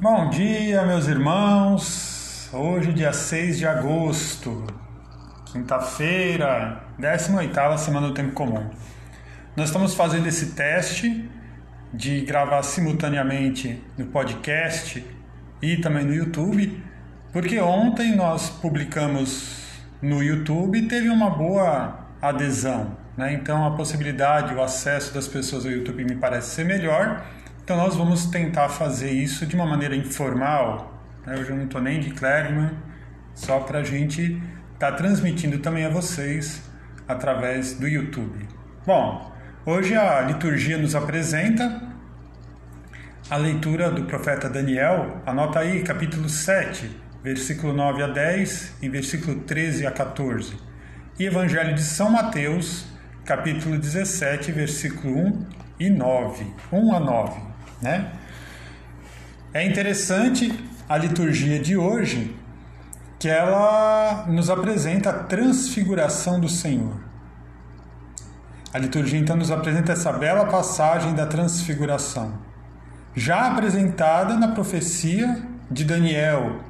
Bom dia, meus irmãos. Hoje, dia 6 de agosto, quinta-feira, 18ª semana do tempo comum. Nós estamos fazendo esse teste de gravar simultaneamente no podcast e também no YouTube, porque ontem nós publicamos no YouTube e teve uma boa adesão, né? Então a possibilidade, o acesso das pessoas ao YouTube me parece ser melhor. Então nós vamos tentar fazer isso de uma maneira informal. Né? Hoje eu não estou nem de Clerman, só para a gente estar tá transmitindo também a vocês através do YouTube. Bom, hoje a liturgia nos apresenta a leitura do profeta Daniel. Anota aí, capítulo 7, versículo 9 a 10 e versículo 13 a 14. E Evangelho de São Mateus, capítulo 17, versículo 1 e 9, 1 a 9. Né? É interessante a liturgia de hoje, que ela nos apresenta a transfiguração do Senhor. A liturgia então nos apresenta essa bela passagem da transfiguração, já apresentada na profecia de Daniel.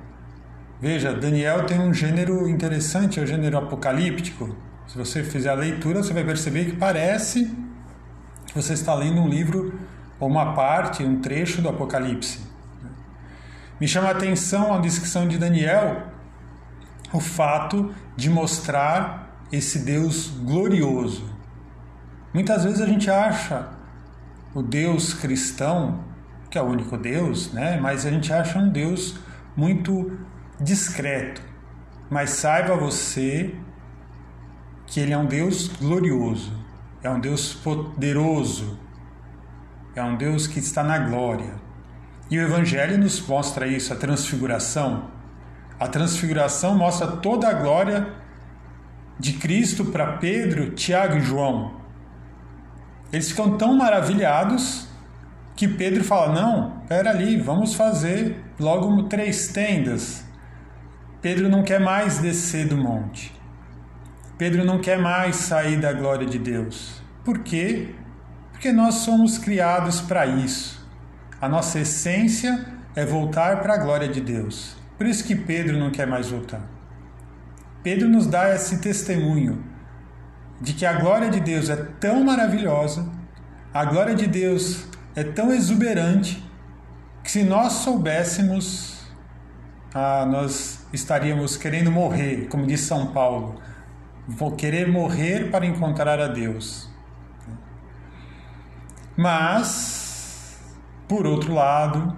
Veja, Daniel tem um gênero interessante, é o gênero apocalíptico. Se você fizer a leitura, você vai perceber que parece que você está lendo um livro ou uma parte, um trecho do Apocalipse. Me chama a atenção a descrição de Daniel o fato de mostrar esse Deus glorioso. Muitas vezes a gente acha o Deus cristão, que é o único Deus, né? mas a gente acha um Deus muito discreto. Mas saiba você que ele é um Deus glorioso, é um Deus poderoso, é um Deus que está na glória. E o Evangelho nos mostra isso, a transfiguração. A transfiguração mostra toda a glória de Cristo para Pedro, Tiago e João. Eles ficam tão maravilhados que Pedro fala: Não, espera ali, vamos fazer logo três tendas. Pedro não quer mais descer do monte. Pedro não quer mais sair da glória de Deus. Por quê? Porque nós somos criados para isso. A nossa essência é voltar para a glória de Deus. Por isso que Pedro não quer mais voltar. Pedro nos dá esse testemunho de que a glória de Deus é tão maravilhosa, a glória de Deus é tão exuberante, que se nós soubéssemos, ah, nós estaríamos querendo morrer, como diz São Paulo, vou querer morrer para encontrar a Deus. Mas, por outro lado,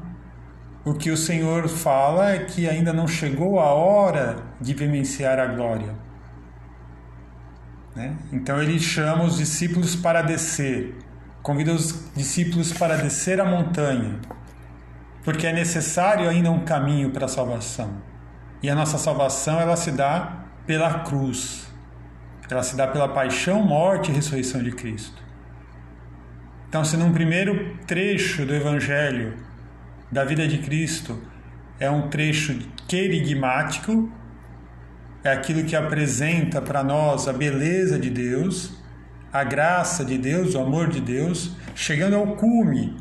o que o Senhor fala é que ainda não chegou a hora de vivenciar a glória. Né? Então ele chama os discípulos para descer, convida os discípulos para descer a montanha, porque é necessário ainda um caminho para a salvação. E a nossa salvação ela se dá pela cruz, ela se dá pela paixão, morte e ressurreição de Cristo. Então, se num primeiro trecho do Evangelho da vida de Cristo é um trecho querigmático, é aquilo que apresenta para nós a beleza de Deus, a graça de Deus, o amor de Deus, chegando ao cume,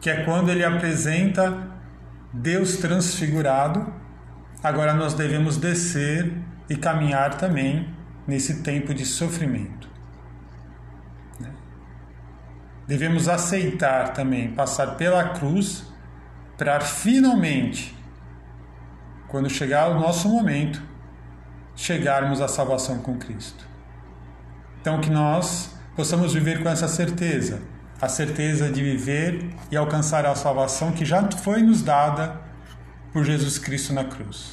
que é quando ele apresenta Deus transfigurado. Agora nós devemos descer e caminhar também nesse tempo de sofrimento. Devemos aceitar também passar pela cruz para finalmente, quando chegar o nosso momento, chegarmos à salvação com Cristo. Então, que nós possamos viver com essa certeza, a certeza de viver e alcançar a salvação que já foi nos dada por Jesus Cristo na cruz.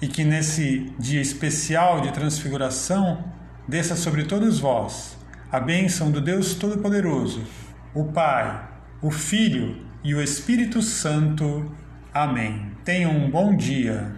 E que nesse dia especial de transfiguração desça sobre todos vós a bênção do Deus Todo-Poderoso, o Pai, o Filho e o Espírito Santo. Amém. Tenham um bom dia.